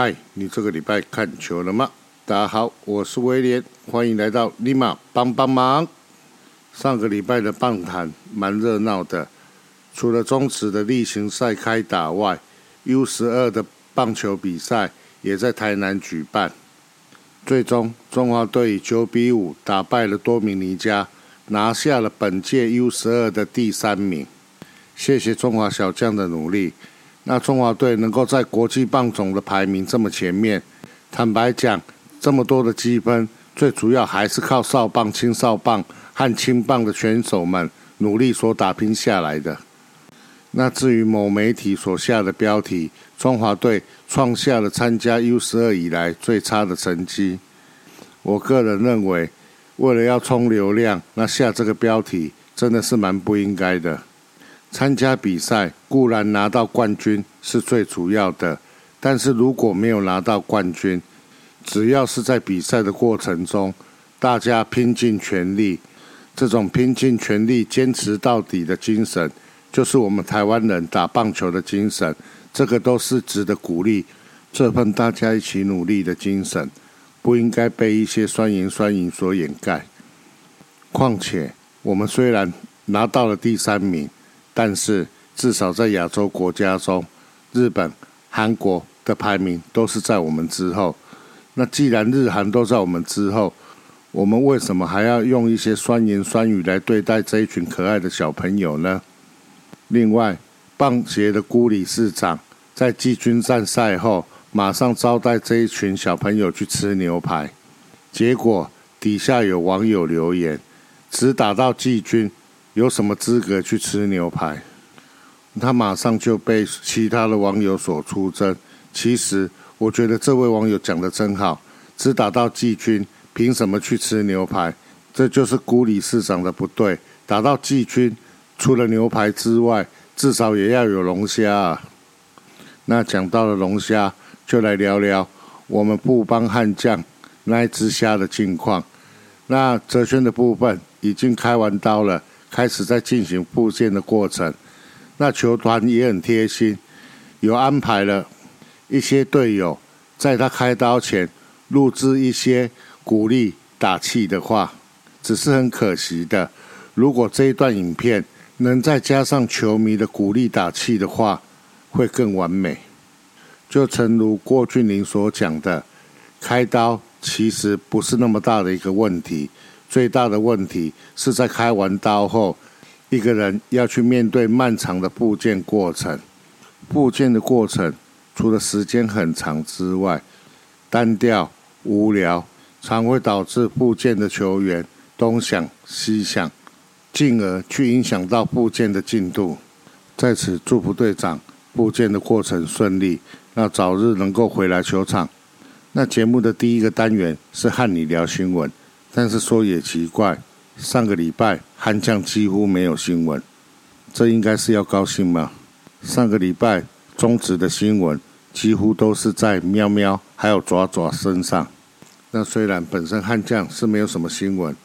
嗨，你这个礼拜看球了吗？大家好，我是威廉，欢迎来到立马帮帮忙。上个礼拜的棒坛蛮热闹的，除了中职的例行赛开打外，U 十二的棒球比赛也在台南举办。最终，中华队以九比五打败了多米尼加，拿下了本届 U 十二的第三名。谢谢中华小将的努力。那中华队能够在国际棒总的排名这么前面，坦白讲，这么多的积分，最主要还是靠少棒、轻少棒和轻棒的选手们努力所打拼下来的。那至于某媒体所下的标题，中华队创下了参加 U 十二以来最差的成绩。我个人认为，为了要冲流量，那下这个标题真的是蛮不应该的。参加比赛固然拿到冠军是最主要的，但是如果没有拿到冠军，只要是在比赛的过程中，大家拼尽全力，这种拼尽全力、坚持到底的精神。就是我们台湾人打棒球的精神，这个都是值得鼓励。这份大家一起努力的精神，不应该被一些酸言酸语所掩盖。况且，我们虽然拿到了第三名，但是至少在亚洲国家中，日本、韩国的排名都是在我们之后。那既然日韩都在我们之后，我们为什么还要用一些酸言酸语来对待这一群可爱的小朋友呢？另外，棒协的辜理事长在季军战赛后，马上招待这一群小朋友去吃牛排。结果底下有网友留言：“只打到季军，有什么资格去吃牛排？”他马上就被其他的网友所出征。其实，我觉得这位网友讲的真好：“只打到季军，凭什么去吃牛排？”这就是辜理市长的不对。打到季军。除了牛排之外，至少也要有龙虾啊。那讲到了龙虾，就来聊聊我们布邦悍将那一只虾的近况。那哲轩的部分已经开完刀了，开始在进行复健的过程。那球团也很贴心，有安排了一些队友在他开刀前录制一些鼓励打气的话。只是很可惜的，如果这一段影片。能再加上球迷的鼓励打气的话，会更完美。就诚如郭俊霖所讲的，开刀其实不是那么大的一个问题，最大的问题是在开完刀后，一个人要去面对漫长的复健过程。复健的过程除了时间很长之外，单调无聊，常会导致复健的球员东想西想。进而去影响到部件的进度，在此祝福队长部件的过程顺利，那早日能够回来球场。那节目的第一个单元是和你聊新闻，但是说也奇怪，上个礼拜悍将几乎没有新闻，这应该是要高兴吗？上个礼拜中职的新闻几乎都是在喵喵还有爪爪身上。那虽然本身悍将是没有什么新闻。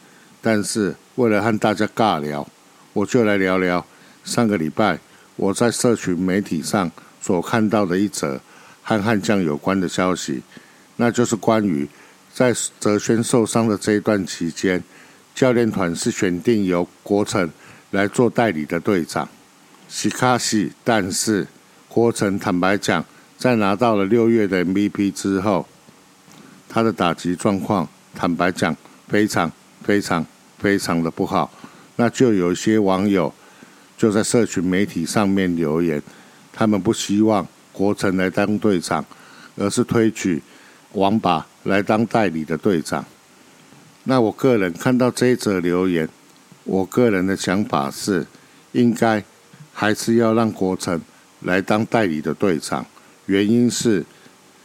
但是为了和大家尬聊，我就来聊聊上个礼拜我在社群媒体上所看到的一则和悍将有关的消息，那就是关于在泽轩受伤的这一段期间，教练团是选定由国成来做代理的队长，西卡西。但是国成坦白讲，在拿到了六月的 MVP 之后，他的打击状况坦白讲非常非常。非常的不好，那就有一些网友就在社群媒体上面留言，他们不希望国成来当队长，而是推举王把来当代理的队长。那我个人看到这一则留言，我个人的想法是，应该还是要让国成来当代理的队长。原因是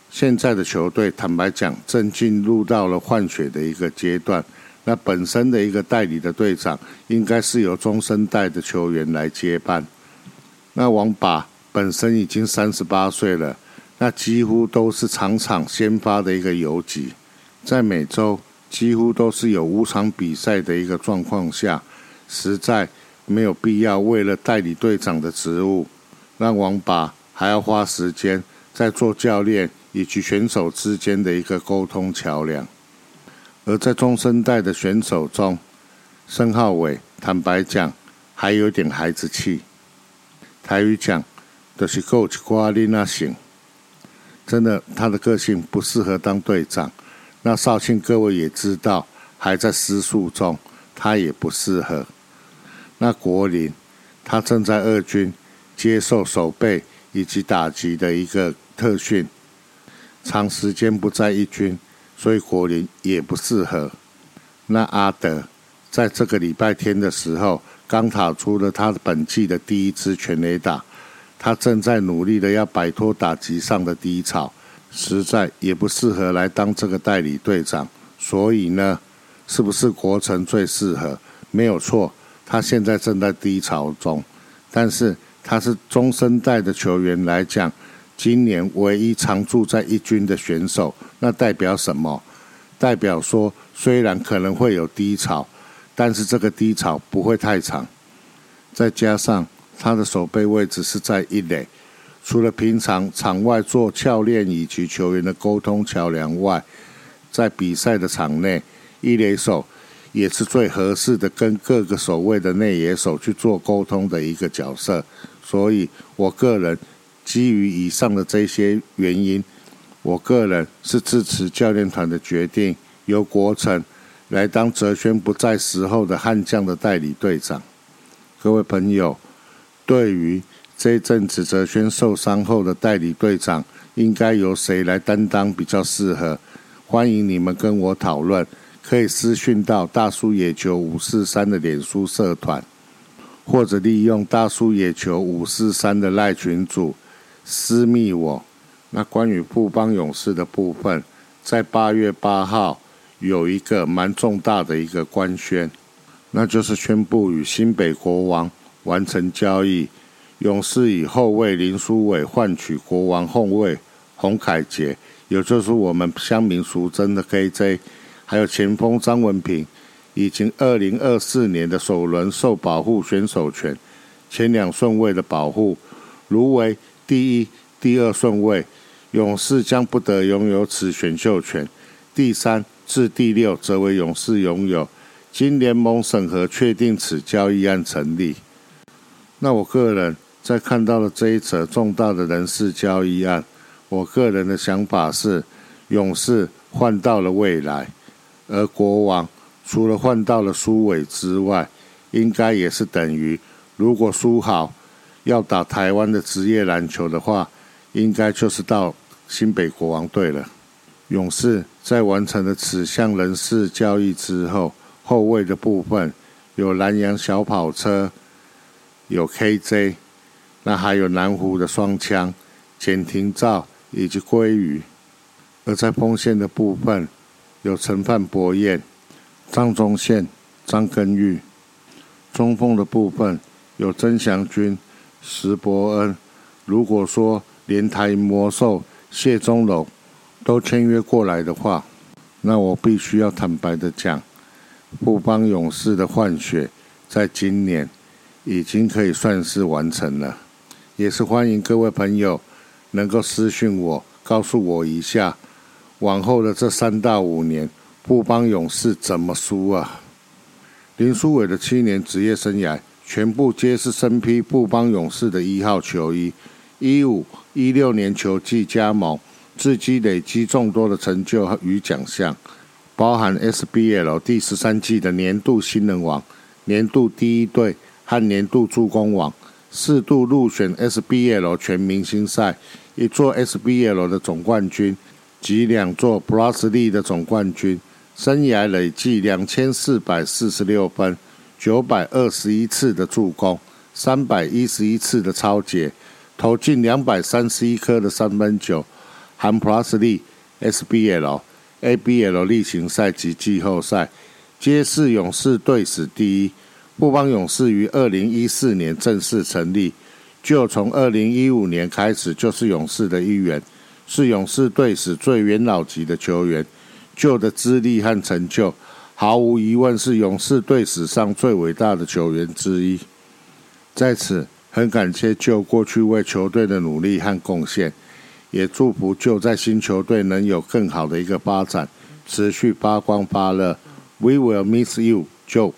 现在的球队坦白讲，正进入到了换血的一个阶段。那本身的一个代理的队长，应该是由中生代的球员来接班。那王把本身已经三十八岁了，那几乎都是场场先发的一个游击，在每周几乎都是有五场比赛的一个状况下，实在没有必要为了代理队长的职务，让王把还要花时间在做教练以及选手之间的一个沟通桥梁。而在中生代的选手中，申浩伟坦白讲还有点孩子气。台语讲就是够瓜丽那型”，真的他的个性不适合当队长。那绍兴各位也知道，还在失速中，他也不适合。那国林，他正在二军接受守备以及打击的一个特训，长时间不在一军，所以国林也不适合。那阿德在这个礼拜天的时候，刚打出了他本季的第一支全垒打，他正在努力的要摆脱打击上的低潮，实在也不适合来当这个代理队长。所以呢，是不是国城最适合？没有错。他现在正在低潮中，但是他是中生代的球员来讲，今年唯一常驻在一军的选手，那代表什么？代表说，虽然可能会有低潮，但是这个低潮不会太长。再加上他的守备位置是在一垒，除了平常场外做教练以及球员的沟通桥梁外，在比赛的场内，一垒手。也是最合适的，跟各个守卫的内野手去做沟通的一个角色。所以，我个人基于以上的这些原因，我个人是支持教练团的决定，由国成来当泽轩不在时候的悍将的代理队长。各位朋友，对于这一阵子泽轩受伤后的代理队长，应该由谁来担当比较适合？欢迎你们跟我讨论。可以私讯到大叔野球五四三的脸书社团，或者利用大叔野球五四三的赖群组私密我。那关于富邦勇士的部分，在八月八号有一个蛮重大的一个官宣，那就是宣布与新北国王完成交易，勇士以后卫林书伟换取国王后卫洪凯杰，也就是我们乡民俗称的 KJ。还有前锋张文平，已经二零二四年的首轮受保护选手权，前两顺位的保护，如为第一、第二顺位，勇士将不得拥有此选秀权。第三至第六则为勇士拥有。经联盟审核确定此交易案成立。那我个人在看到了这一则重大的人事交易案，我个人的想法是，勇士换到了未来。而国王除了换到了苏伟之外，应该也是等于，如果苏豪要打台湾的职业篮球的话，应该就是到新北国王队了。勇士在完成了此项人事交易之后，后卫的部分有南洋小跑车，有 KJ，那还有南湖的双枪简廷照以及鲑鱼，而在锋线的部分。有陈范博彦、张忠宪、张根玉，中锋的部分有曾祥军、石伯恩。如果说连台魔兽谢宗龙都签约过来的话，那我必须要坦白的讲，富邦勇士的换血在今年已经可以算是完成了。也是欢迎各位朋友能够私讯我，告诉我一下。往后的这三到五年，布邦勇士怎么输啊？林书伟的七年职业生涯，全部皆是身披布邦勇士的一号球衣。一五一六年球季加盟，至今累积众多的成就与奖项，包含 SBL 第十三季的年度新人王、年度第一队和年度助攻王，四度入选 SBL 全明星赛，一座 SBL 的总冠军。及两座 Plus 利的总冠军，生涯累计两千四百四十六分，九百二十一次的助攻，三百一十一次的超解，投进两百三十一颗的三分球，含 Plus 利、SBL、ABL 例行赛及季后赛，皆是勇士队史第一。布邦勇士于二零一四年正式成立，就从二零一五年开始就是勇士的一员。是勇士队史最元老级的球员，旧的资历和成就，毫无疑问是勇士队史上最伟大的球员之一。在此，很感谢旧过去为球队的努力和贡献，也祝福就在新球队能有更好的一个发展，持续发光发热。We will miss you, 旧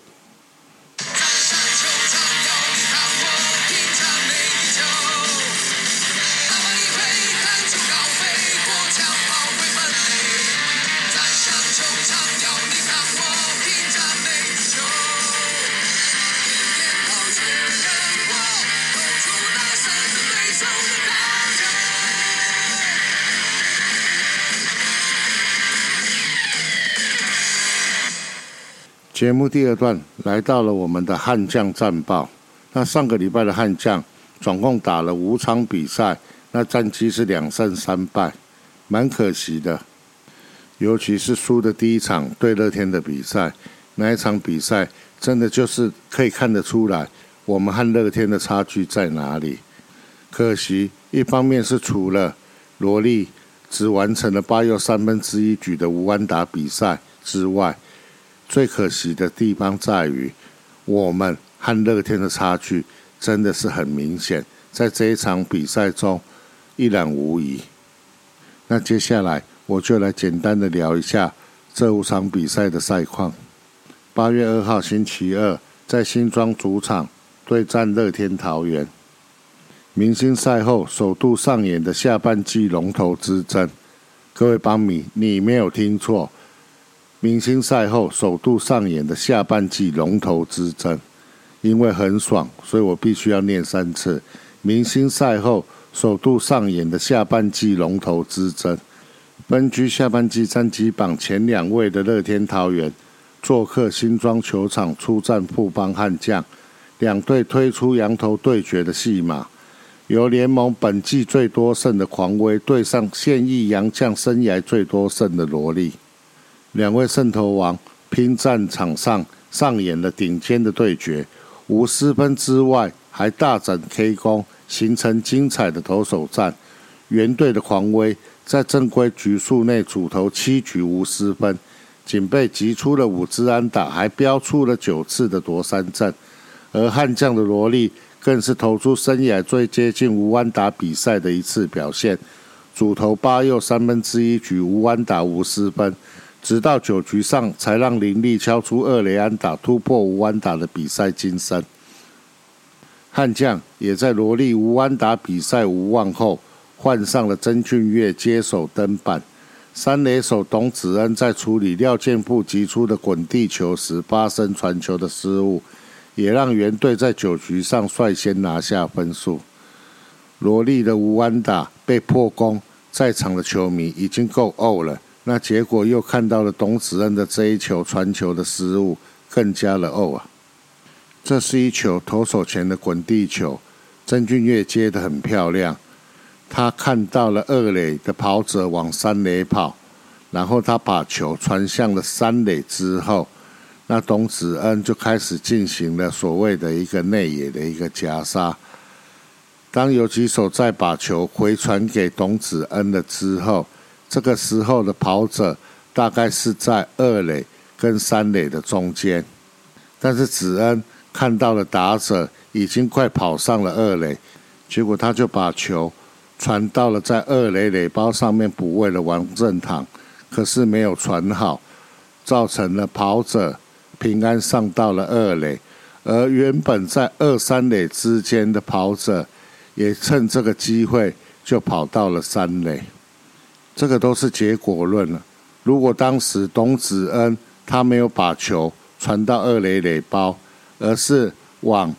节目第二段来到了我们的悍将战报。那上个礼拜的悍将总共打了五场比赛，那战绩是两胜三败，蛮可惜的。尤其是输的第一场对乐天的比赛，那一场比赛真的就是可以看得出来我们和乐天的差距在哪里。可惜，一方面是除了罗莉只完成了八又三分之一局的无安打比赛之外，最可惜的地方在于，我们和乐天的差距真的是很明显，在这一场比赛中一览无遗。那接下来我就来简单的聊一下这五场比赛的赛况。八月二号星期二，在新庄主场对战乐天桃园，明星赛后首度上演的下半季龙头之争。各位邦迷，你没有听错。明星赛后首度上演的下半季龙头之争，因为很爽，所以我必须要念三次。明星赛后首度上演的下半季龙头之争，分居下半季战绩榜前两位的乐天桃园，做客新庄球场出战富邦悍将，两队推出羊头对决的戏码，由联盟本季最多胜的狂威对上现役洋将生涯最多胜的罗莉。两位圣投王拼战场上上演了顶尖的对决，无失分之外，还大展 K 功，形成精彩的投手战。原队的狂威在正规局数内主投七局无失分，仅被击出了五支安打，还飙出了九次的夺三阵。而悍将的罗莉更是投出生涯最接近无安打比赛的一次表现，主投八又三分之一局无安打无失分。直到九局上，才让林立敲出二雷安打，突破无安打的比赛金身。悍将也在罗莉无安打比赛无望后，换上了曾俊岳接手登板。三垒手董子恩在处理廖健富击出的滚地球时发生传球的失误，也让原队在九局上率先拿下分数。罗莉的无安打被破功，在场的球迷已经够呕了。那结果又看到了董子恩的这一球传球的失误，更加了哦啊！这是一球投手前的滚地球，曾俊岳接的很漂亮。他看到了二垒的跑者往三垒跑，然后他把球传向了三垒之后，那董子恩就开始进行了所谓的一个内野的一个夹杀。当游击手再把球回传给董子恩了之后，这个时候的跑者大概是在二垒跟三垒的中间，但是子恩看到了打者已经快跑上了二垒，结果他就把球传到了在二垒垒包上面补位的王正堂，可是没有传好，造成了跑者平安上到了二垒，而原本在二三垒之间的跑者也趁这个机会就跑到了三垒。这个都是结果论了。如果当时董子恩他没有把球传到二垒垒包，而是往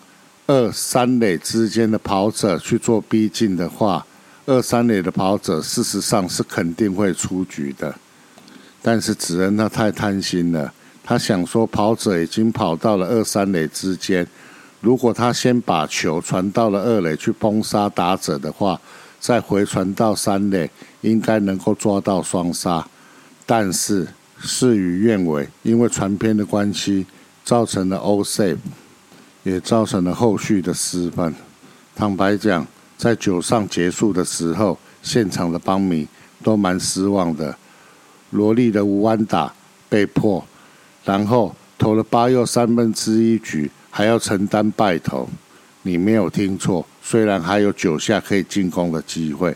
二三垒之间的跑者去做逼近的话，二三垒的跑者事实上是肯定会出局的。但是子恩他太贪心了，他想说跑者已经跑到了二三垒之间，如果他先把球传到了二垒去崩杀打者的话。再回传到三垒，应该能够抓到双杀，但是事与愿违，因为传偏的关系，造成了 O save，也造成了后续的失分。坦白讲，在九上结束的时候，现场的邦迷都蛮失望的。罗莉的无安打被迫，然后投了八又三分之一局，还要承担败投。你没有听错。虽然还有九下可以进攻的机会，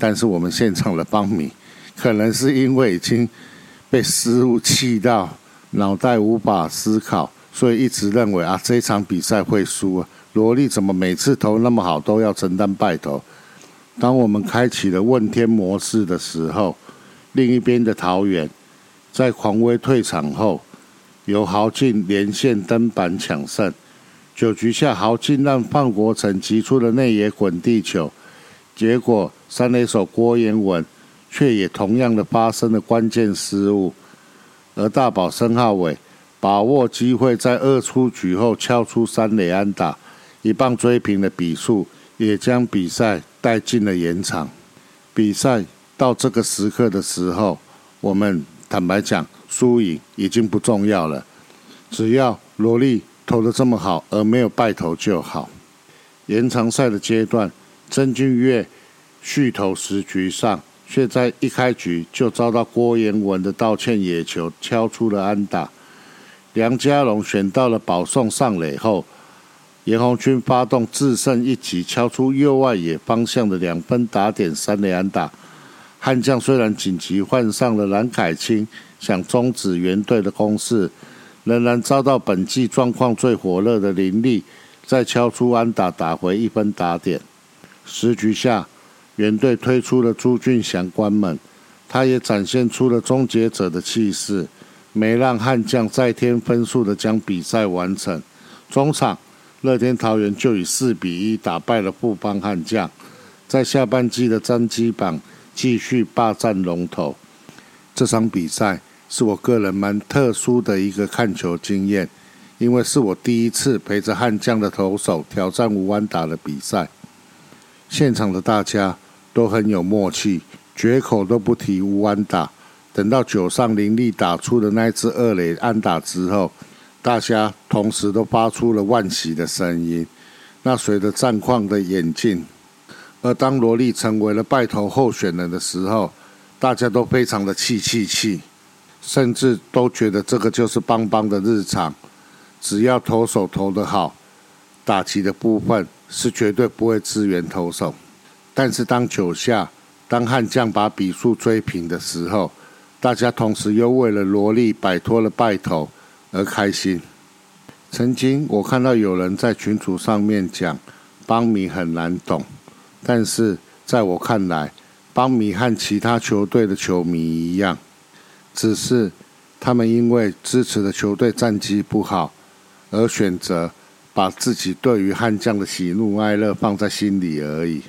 但是我们现场的邦米，可能是因为已经被失误气到脑袋无法思考，所以一直认为啊这场比赛会输啊。罗莉怎么每次投那么好，都要承担败投？当我们开启了问天模式的时候，另一边的桃园在狂威退场后，由豪进连线登板抢胜。九局下，豪进让范国成击出了内野滚地球，结果三垒手郭彦文却也同样的发生了关键失误，而大宝申浩伟把握机会在二出局后敲出三垒安打，一棒追平了比数，也将比赛带进了延长。比赛到这个时刻的时候，我们坦白讲，输赢已经不重要了，只要罗莉。投的这么好，而没有败投就好。延长赛的阶段，曾俊岳续投十局上，却在一开局就遭到郭彦文的道歉野球敲出了安打。梁家龙选到了保送上垒后，严红军发动制胜一击，敲出右外野方向的两分打点三垒安打。悍将虽然紧急换上了蓝凯清，想终止原队的攻势。仍然遭到本季状况最火热的林立，再敲出安打打回一分打点。时局下，原队推出了朱俊祥关门，他也展现出了终结者的气势，没让悍将再添分数的将比赛完成。中场，乐天桃园就以四比一打败了富邦悍将，在下半季的战绩榜继续霸占龙头。这场比赛。是我个人蛮特殊的一个看球经验，因为是我第一次陪着悍将的投手挑战吴安打的比赛。现场的大家都很有默契，绝口都不提乌安打。等到九上林立打出的那支二垒安打之后，大家同时都发出了万喜的声音。那随着战况的演进，而当罗莉成为了败投候选人的时候，大家都非常的气气气。甚至都觉得这个就是邦邦的日常，只要投手投得好，打击的部分是绝对不会支援投手。但是当九下，当悍将把比数追平的时候，大家同时又为了罗莉摆脱了败投而开心。曾经我看到有人在群组上面讲，邦米很难懂，但是在我看来，邦米和其他球队的球迷一样。只是他们因为支持的球队战绩不好，而选择把自己对于悍将的喜怒哀乐放在心里而已。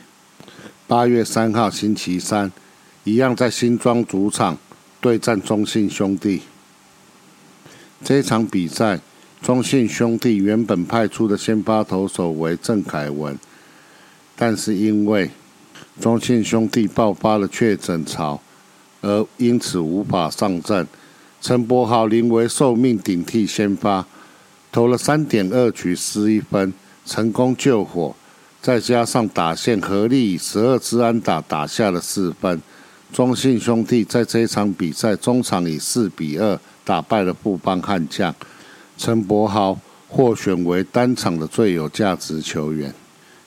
八月三号星期三，一样在新庄主场对战中信兄弟。这场比赛，中信兄弟原本派出的先发投手为郑凯文，但是因为中信兄弟爆发了确诊潮。而因此无法上阵，陈柏豪临危受命顶替先发，投了三点二局失一分，成功救火。再加上打线合力以十二支安打打下了四分，中信兄弟在这场比赛中场以四比二打败了富邦悍将，陈柏豪获选为单场的最有价值球员。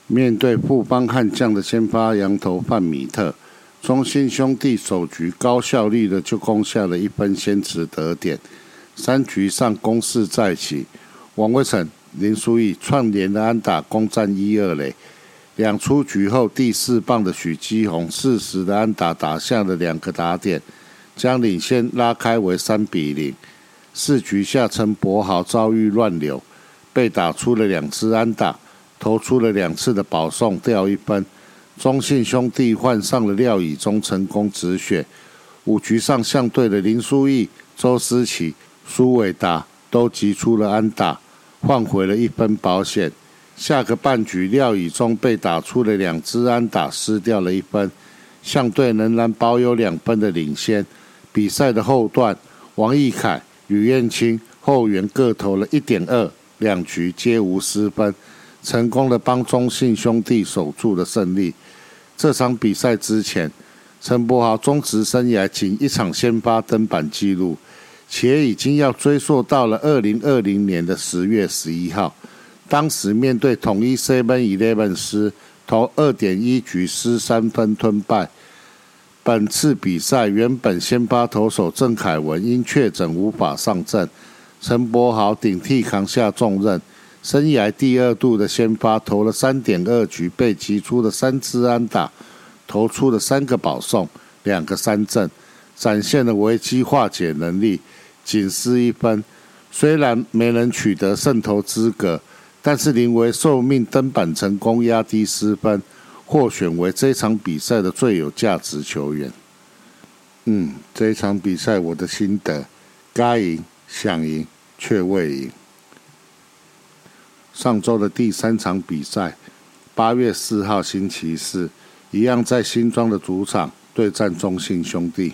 面对富邦悍将的先发羊头范米特。中信兄弟首局高效率的就攻下了一分先持得点，三局上攻势再起，王威成、林书义串联的安打攻占一二垒，两出局后第四棒的许基宏适时的安打打下了两个打点，将领先拉开为三比零。四局下陈柏豪遭遇乱流，被打出了两次安打，投出了两次的保送掉一分。中信兄弟换上了廖以忠，成功止血。五局上相对的林书义、周思齐、苏伟达都击出了安打，换回了一分保险。下个半局，廖以忠被打出了两支安打，失掉了一分，相对仍然保有两分的领先。比赛的后段，王义凯、吕彦青后援各投了一点二，两局皆无失分，成功的帮中信兄弟守住了胜利。这场比赛之前，陈柏豪中职生涯仅一场先发登板纪录，且已经要追溯到了二零二零年的十月十一号。当时面对统一 Seven Eleven 师，投二点一局失三分吞败，本次比赛原本先发投手郑凯文因确诊无法上阵，陈柏豪顶替扛下重任，生涯第二度的先发投了三点二局，被击出了三支安打，投出了三个保送，两个三振，展现了危机化解能力，仅失一分。虽然没能取得胜投资格，但是临危受命登板成功，压低失分。获选为这场比赛的最有价值球员。嗯，这一场比赛我的心得：该赢，想赢，却未赢。上周的第三场比赛，八月四号星期四，一样在新庄的主场对战中信兄弟。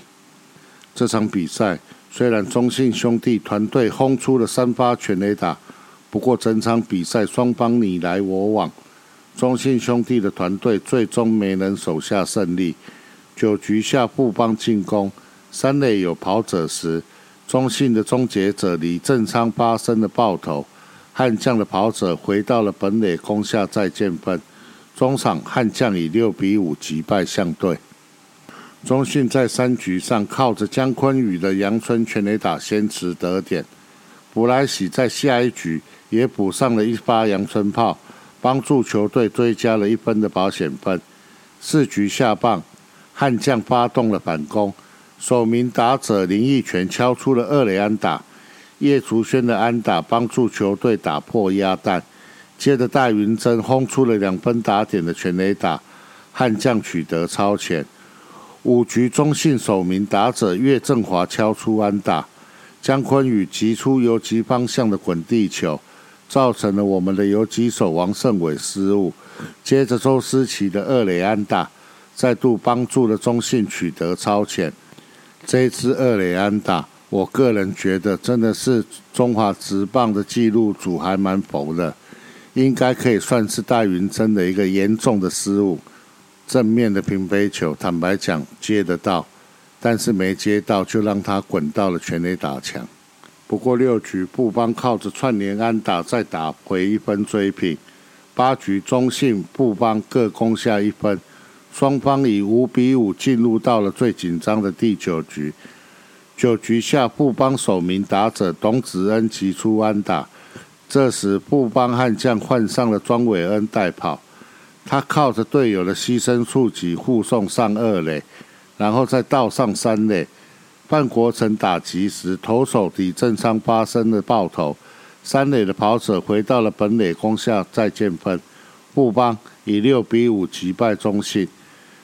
这场比赛虽然中信兄弟团队轰出了三发全垒打，不过整场比赛双方你来我往。中信兄弟的团队最终没能守下胜利。九局下，布邦进攻，三垒有跑者时，中信的终结者李正昌发生了爆头，悍将的跑者回到了本垒攻下再见分。中场悍将以六比五击败相队。中信在三局上靠着姜坤宇的阳春全垒打先持得点，布莱喜在下一局也补上了一发阳春炮。帮助球队追加了一分的保险分。四局下棒，悍将发动了反攻，首名打者林奕泉敲出了二垒安打，叶竹轩的安打帮助球队打破鸭蛋。接着戴云珍轰出了两分打点的全垒打，悍将取得超前。五局中信首名打者岳振华敲出安打，姜坤宇击出游击方向的滚地球。造成了我们的游击手王胜伟失误，接着周思齐的二垒安打再度帮助了中信取得超前。这支二垒安打，我个人觉得真的是中华职棒的纪录组还蛮否的，应该可以算是戴云真的一个严重的失误。正面的平飞球，坦白讲接得到，但是没接到就让他滚到了全垒打墙。不过六局，布邦靠着串联安打再打回一分追平。八局，中信、布邦各攻下一分，双方以五比五进入到了最紧张的第九局。九局下，布邦首名打者董子恩击出安打，这时布邦悍将换上了庄伟恩代跑，他靠着队友的牺牲触及护送上二垒，然后再倒上三垒。范国成打击时，投手李正昌发生了爆头，三垒的跑者回到了本垒攻下再见分，布邦以六比五击败中信。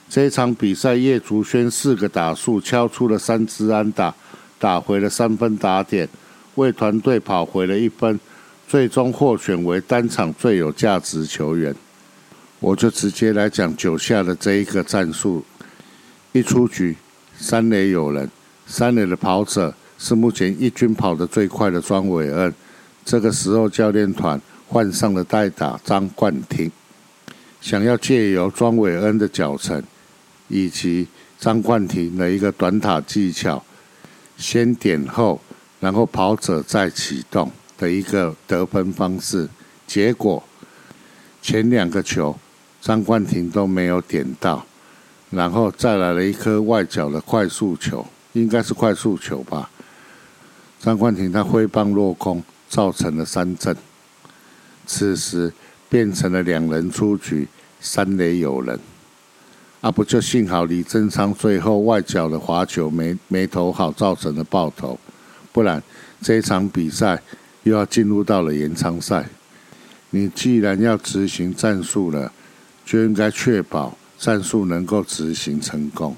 这场比赛，叶竹轩四个打数敲出了三支安打，打回了三分打点，为团队跑回了一分，最终获选为单场最有价值球员。我就直接来讲九下的这一个战术，一出局，三垒有人。三垒的跑者是目前一军跑得最快的庄伟恩。这个时候，教练团换上了代打张冠廷，想要借由庄伟恩的脚程以及张冠廷的一个短塔技巧，先点后，然后跑者再启动的一个得分方式。结果前两个球张冠廷都没有点到，然后再来了一颗外角的快速球。应该是快速球吧。张冠廷他挥棒落空，造成了三振。此时变成了两人出局，三垒有人。啊，不就幸好李正昌最后外角的滑球没没投好，造成了爆头。不然这场比赛又要进入到了延长赛。你既然要执行战术了，就应该确保战术能够执行成功。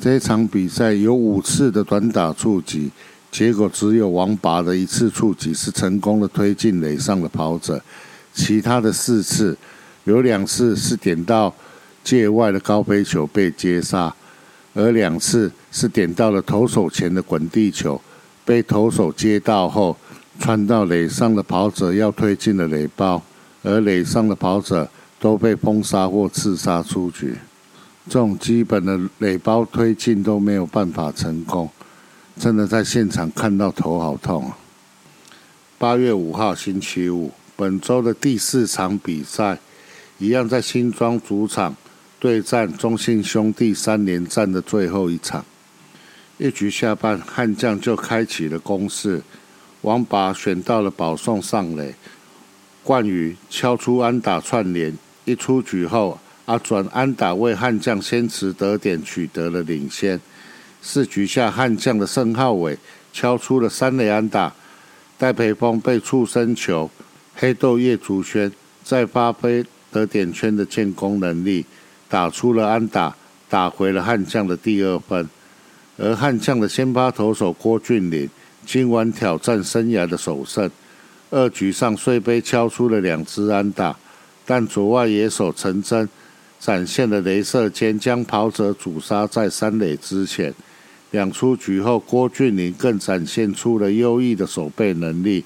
这一场比赛有五次的短打触及，结果只有王拔的一次触及是成功的推进垒上的跑者，其他的四次有两次是点到界外的高飞球被接杀，而两次是点到了投手前的滚地球，被投手接到后穿到垒上的跑者要推进的垒包，而垒上的跑者都被封杀或刺杀出局。这种基本的垒包推进都没有办法成功，真的在现场看到头好痛啊！八月五号星期五，本周的第四场比赛，一样在新庄主场对战中信兄弟三连战的最后一场。一局下半，悍将就开启了攻势，王拔选到了保送上垒，冠宇敲出安打串联。一出局后，阿转安打为悍将先持得点，取得了领先。四局下，悍将的盛浩伟敲出了三垒安打，戴培峰被触身球，黑豆叶竹轩再发挥得点圈的建功能力，打出了安打，打回了悍将的第二分。而悍将的先发投手郭俊麟今晚挑战生涯的首胜，二局上虽被敲出了两支安打。但左外野手陈真展现了镭射间，将跑者阻杀在三垒之前。两出局后，郭俊麟更展现出了优异的守备能力，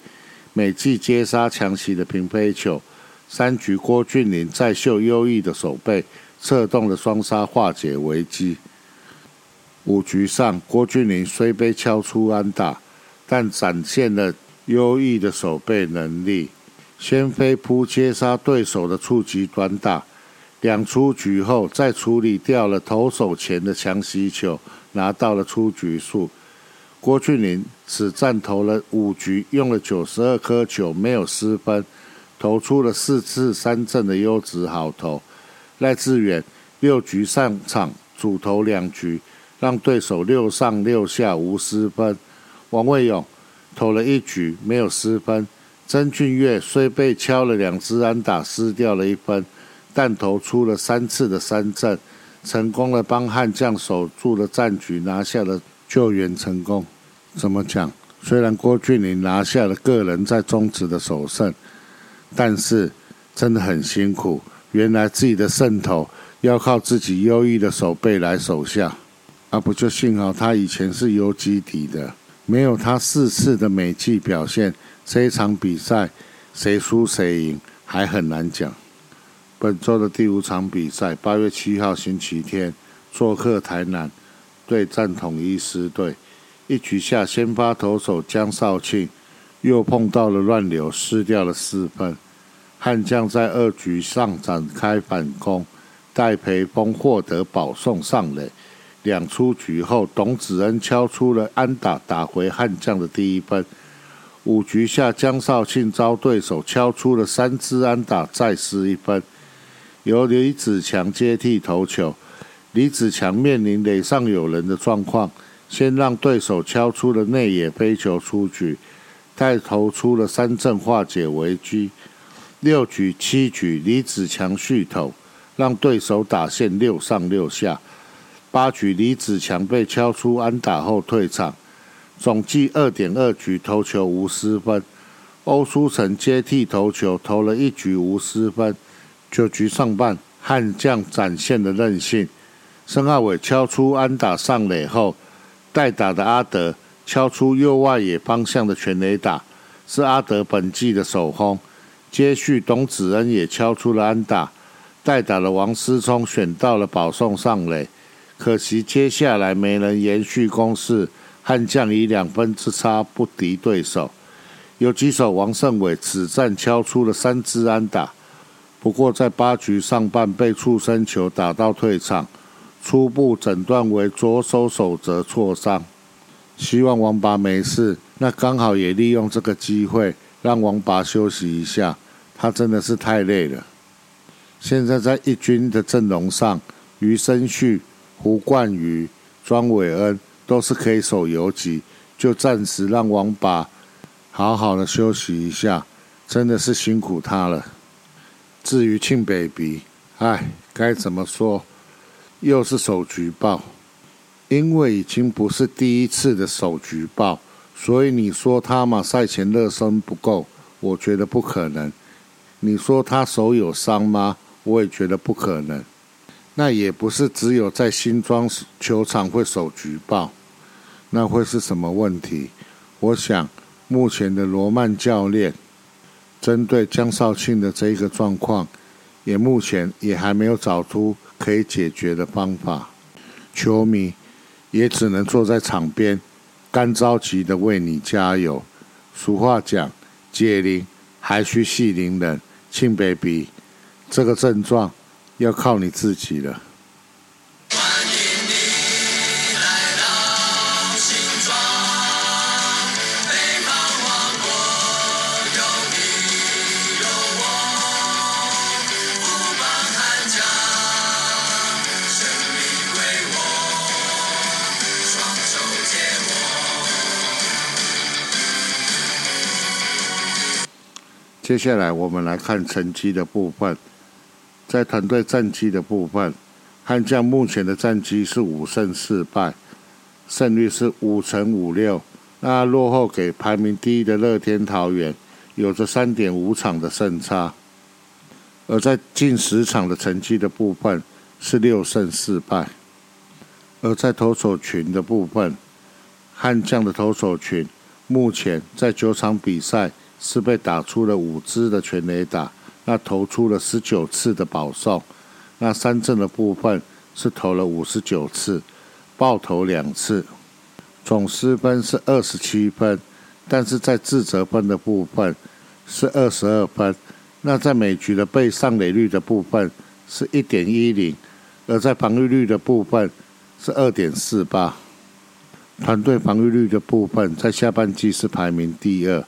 每季接杀强袭的平飞球。三局郭俊麟再秀优异的守备，策动了双杀化解危机。五局上，郭俊麟虽被敲出安打，但展现了优异的守备能力。先飞扑接杀对手的触及短打，两出局后再处理掉了投手前的强袭球，拿到了出局数。郭俊麟此战投了五局，用了九十二颗球，没有失分，投出了四次三振的优质好投。赖志远六局上场主投两局，让对手六上六下无失分。王卫勇投了一局，没有失分。曾俊岳虽被敲了两支安打，失掉了一分，但投出了三次的三振，成功的帮悍将守住了战局，拿下了救援成功。怎么讲？虽然郭俊麟拿下了个人在中职的首胜，但是真的很辛苦。原来自己的胜投要靠自己优异的手背来守下，啊不就幸好他以前是游击底的，没有他四次的美技表现。这场比赛谁输谁赢还很难讲。本周的第五场比赛，八月七号星期天，做客台南对战统一狮队。一局下，先发投手江少庆又碰到了乱流，失掉了四分。悍将在二局上展开反攻，戴培峰获得保送上垒。两出局后，董子恩敲出了安打，打回悍将的第一分。五局下，江绍庆遭对手敲出了三支安打，再失一分。由李子强接替投球，李子强面临垒上有人的状况，先让对手敲出了内野飞球出局，再投出了三振化解危机。六局、七局，李子强续投，让对手打线六上六下。八局，李子强被敲出安打后退场。总计二点二局投球无失分，欧书成接替投球投了一局无失分。九局上半，悍将展现了韧性，申浩伟敲出安打上垒后，代打的阿德敲出右外野方向的全垒打，是阿德本季的首轰。接续董子恩也敲出了安打，代打的王思聪选到了保送上垒，可惜接下来没能延续攻势。悍将以两分之差不敌对手，有几手王胜伟此战敲出了三支安打，不过在八局上半被触身球打到退场，初步诊断为左手手肘挫伤，希望王拔没事。那刚好也利用这个机会让王拔休息一下，他真的是太累了。现在在一军的阵容上，余生旭、胡冠宇、庄伟恩。都是可以守游击，就暂时让王八好好的休息一下，真的是辛苦他了。至于庆 baby，哎，该怎么说？又是手局爆，因为已经不是第一次的手局爆，所以你说他嘛赛前热身不够，我觉得不可能。你说他手有伤吗？我也觉得不可能。那也不是只有在新庄球场会手局爆。那会是什么问题？我想，目前的罗曼教练针对江少庆的这一个状况，也目前也还没有找出可以解决的方法。球迷也只能坐在场边，干着急的为你加油。俗话讲，解铃还需系铃人。庆 baby，这个症状要靠你自己了。接下来我们来看成绩的部分，在团队战绩的部分，悍将目前的战绩是五胜四败，胜率是五成五六，那落后给排名第一的乐天桃园，有着三点五场的胜差。而在近十场的成绩的部分是六胜四败，而在投手群的部分，悍将的投手群目前在九场比赛。是被打出了五支的全垒打，那投出了十九次的保送，那三振的部分是投了五十九次，爆投两次，总失分是二十七分，但是在自责分的部分是二十二分，那在每局的被上垒率的部分是一点一零，而在防御率的部分是二点四八，团队防御率的部分在下半季是排名第二。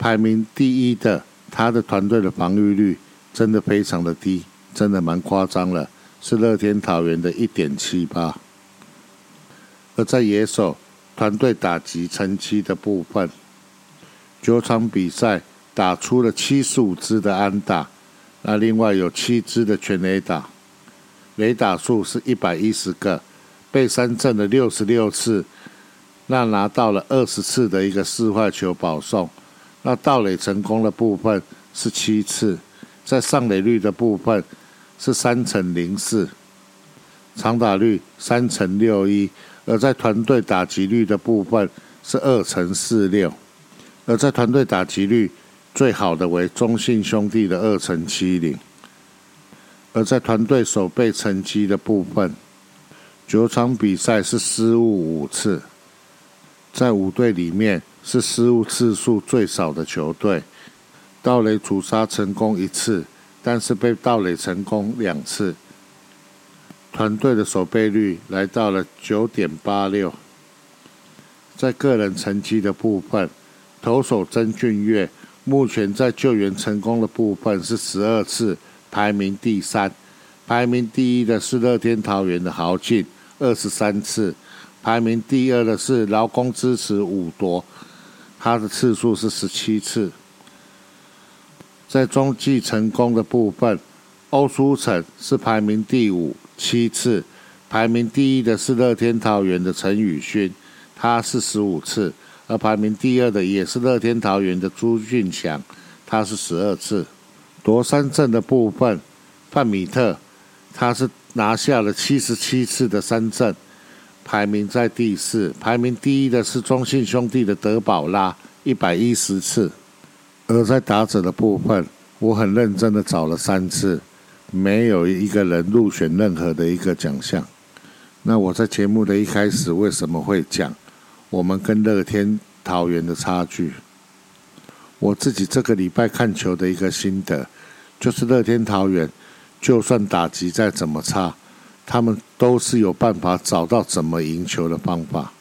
排名第一的，他的团队的防御率真的非常的低，真的蛮夸张了，是乐天桃园的一点七八。而在野手团队打击成绩的部分，九场比赛打出了七十五支的安打，那另外有七支的全垒打，垒打数是一百一十个，被三振了六十六次，那拿到了二十次的一个四坏球保送。那盗垒成功的部分是七次，在上垒率的部分是三乘零四，长打率三乘六一，而在团队打击率的部分是二乘四六，而在团队打击率最好的为中信兄弟的二乘七零，而在团队守备成绩的部分，九场比赛是失误五次，在五队里面。是失误次数最少的球队，盗垒主杀成功一次，但是被盗垒成功两次。团队的守备率来到了九点八六。在个人成绩的部分，投手曾俊岳目前在救援成功的部分是十二次，排名第三。排名第一的是乐天桃园的豪进，二十三次。排名第二的是劳工支持五夺。他的次数是十七次，在中继成功的部分，欧舒成是排名第五，七次；排名第一的是乐天桃园的陈宇勋，他是十五次；而排名第二的也是乐天桃园的朱俊强，他是十二次。夺三振的部分，范米特他是拿下了七十七次的三振。排名在第四，排名第一的是中信兄弟的德保拉，一百一十次。而在打者的部分，我很认真的找了三次，没有一个人入选任何的一个奖项。那我在节目的一开始为什么会讲我们跟乐天桃园的差距？我自己这个礼拜看球的一个心得，就是乐天桃园就算打击再怎么差。他们都是有办法找到怎么赢球的方法，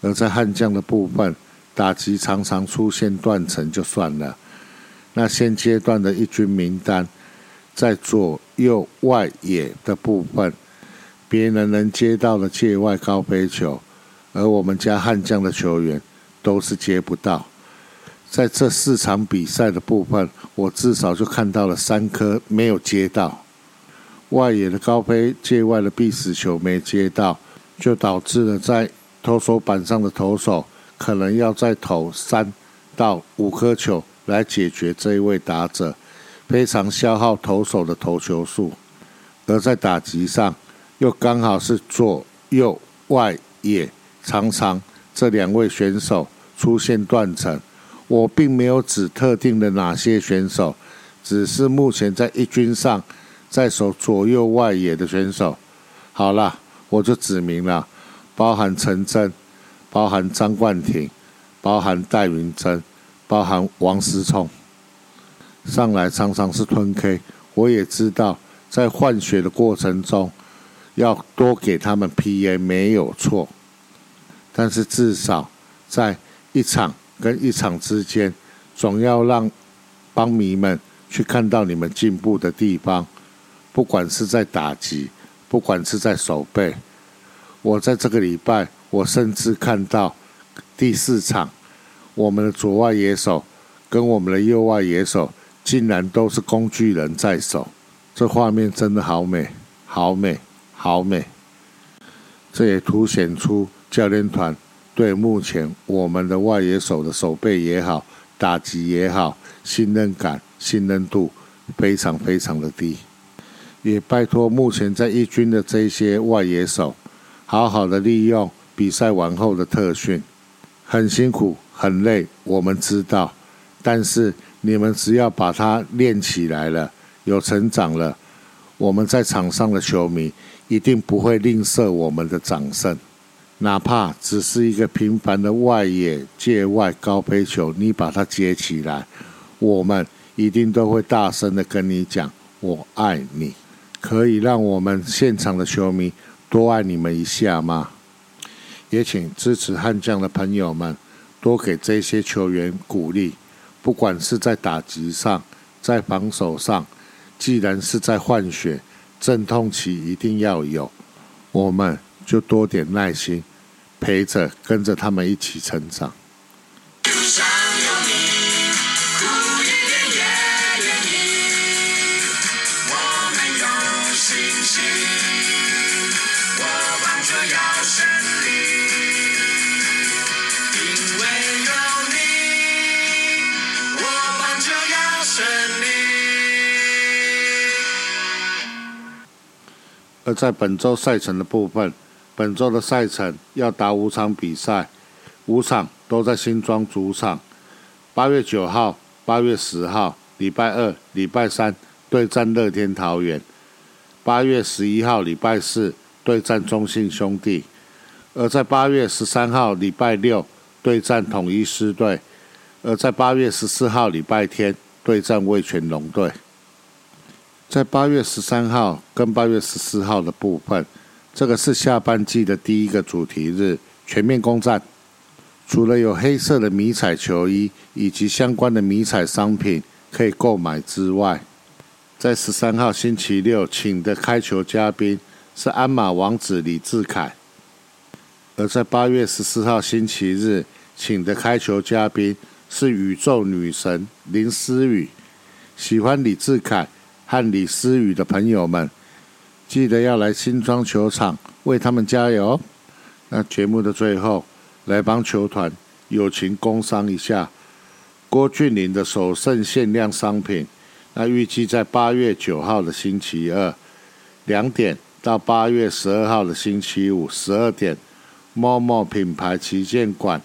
而在悍将的部分，打击常常出现断层就算了。那现阶段的一军名单，在左右外野的部分，别人能接到的界外高飞球，而我们家悍将的球员都是接不到。在这四场比赛的部分，我至少就看到了三颗没有接到。外野的高飞界外的必死球没接到，就导致了在投手板上的投手可能要再投三到五颗球来解决这一位打者，非常消耗投手的投球数。而在打击上，又刚好是左右外野常常这两位选手出现断层。我并没有指特定的哪些选手，只是目前在一军上。在守左右外野的选手，好了，我就指明了，包含陈真，包含张冠廷，包含戴云珍，包含王思聪，上来常常是吞 K。我也知道在换血的过程中，要多给他们 PA 没有错，但是至少在一场跟一场之间，总要让帮迷们去看到你们进步的地方，不管是在打击，不管是在守备。我在这个礼拜，我甚至看到第四场，我们的左外野手跟我们的右外野手竟然都是工具人在手。这画面真的好美，好美，好美！这也凸显出教练团对目前我们的外野手的手背也好、打击也好，信任感、信任度非常非常的低。也拜托目前在一军的这些外野手，好好的利用比赛完后的特训，很辛苦、很累，我们知道，但是你们只要把它练起来了。有成长了，我们在场上的球迷一定不会吝啬我们的掌声，哪怕只是一个平凡的外野界外高飞球，你把它接起来，我们一定都会大声的跟你讲“我爱你”。可以让我们现场的球迷多爱你们一下吗？也请支持悍将的朋友们多给这些球员鼓励，不管是在打击上，在防守上。既然是在换血，阵痛期一定要有，我们就多点耐心，陪着跟着他们一起成长。而在本周赛程的部分，本周的赛程要打五场比赛，五场都在新庄主场。八月九号、八月十号，礼拜二、礼拜三对战乐天桃园；八月十一号，礼拜四对战中信兄弟；而在八月十三号，礼拜六对战统一狮队；而在八月十四号，礼拜天对战味全龙队。在八月十三号跟八月十四号的部分，这个是下半季的第一个主题日，全面攻占。除了有黑色的迷彩球衣以及相关的迷彩商品可以购买之外，在十三号星期六请的开球嘉宾是鞍马王子李志凯，而在八月十四号星期日请的开球嘉宾是宇宙女神林思雨。喜欢李志凯。和李思雨的朋友们，记得要来新庄球场为他们加油。那节目的最后，来帮球团友情工商一下郭俊霖的首胜限量商品。那预计在八月九号的星期二两点到八月十二号的星期五十二点，某某品牌旗舰馆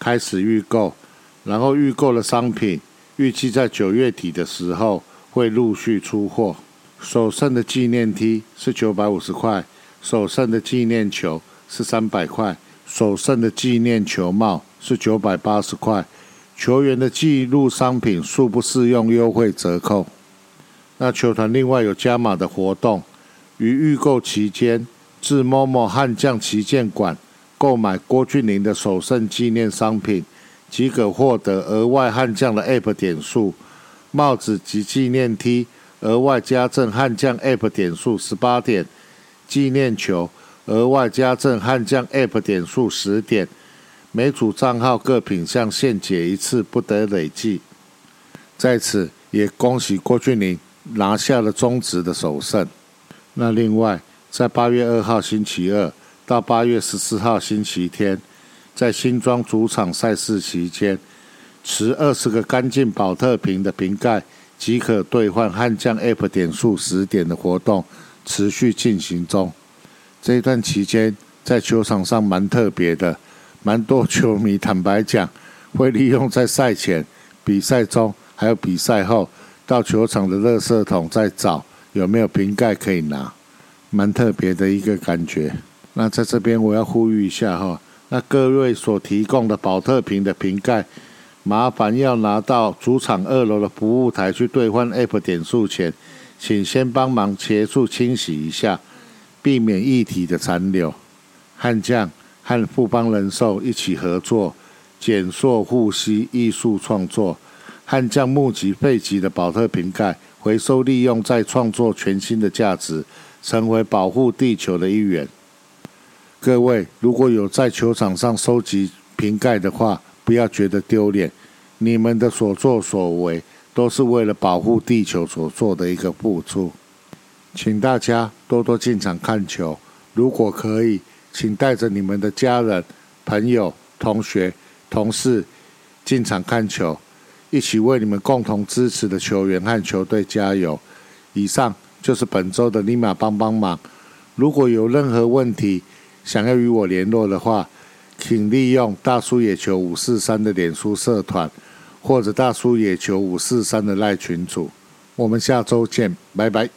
开始预购，然后预购的商品预计在九月底的时候。会陆续出货。首胜的纪念 T 是九百五十块，首胜的纪念球是三百块，首胜的纪念球帽是九百八十块。球员的记录商品数不适用优惠折扣。那球团另外有加码的活动，于预购期间至某某悍将旗舰馆购买郭俊霖的首胜纪念商品，即可获得额外悍将的 App 点数。帽子及纪念 T 额外加赠悍将 App 点数十八点，纪念球额外加赠悍将 App 点数十点，每组账号各品项限解一次，不得累计。在此也恭喜郭俊霖拿下了中职的首胜。那另外，在八月二号星期二到八月十四号星期天，在新庄主场赛事期间。持二十个干净保特瓶的瓶盖即可兑换悍将 App 点数十点的活动持续进行中。这一段期间在球场上蛮特别的，蛮多球迷坦白讲会利用在赛前、比赛中还有比赛后到球场的垃圾桶再找有没有瓶盖可以拿，蛮特别的一个感觉。那在这边我要呼吁一下哈，那各位所提供的保特瓶的瓶盖。麻烦要拿到主场二楼的服务台去兑换 App 点数前，请先帮忙协助清洗一下，避免液体的残留。悍将和富邦人寿一起合作，减塑护膝艺术创作。悍将募集废弃的保特瓶盖，回收利用，再创作全新的价值，成为保护地球的一员。各位，如果有在球场上收集瓶盖的话，不要觉得丢脸。你们的所作所为，都是为了保护地球所做的一个付出。请大家多多进场看球，如果可以，请带着你们的家人、朋友、同学、同事进场看球，一起为你们共同支持的球员和球队加油。以上就是本周的立马帮帮忙。如果有任何问题，想要与我联络的话，请利用大叔野球五四三的脸书社团，或者大叔野球五四三的赖群组。我们下周见，拜拜。